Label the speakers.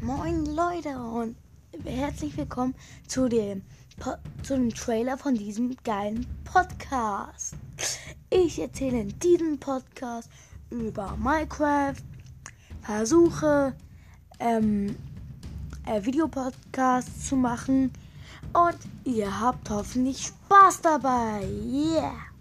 Speaker 1: Moin Leute und herzlich willkommen zu dem, po zu dem Trailer von diesem geilen Podcast. Ich erzähle in diesem Podcast über Minecraft, versuche ähm, äh, Videopodcasts zu machen und ihr habt hoffentlich Spaß dabei. Yeah!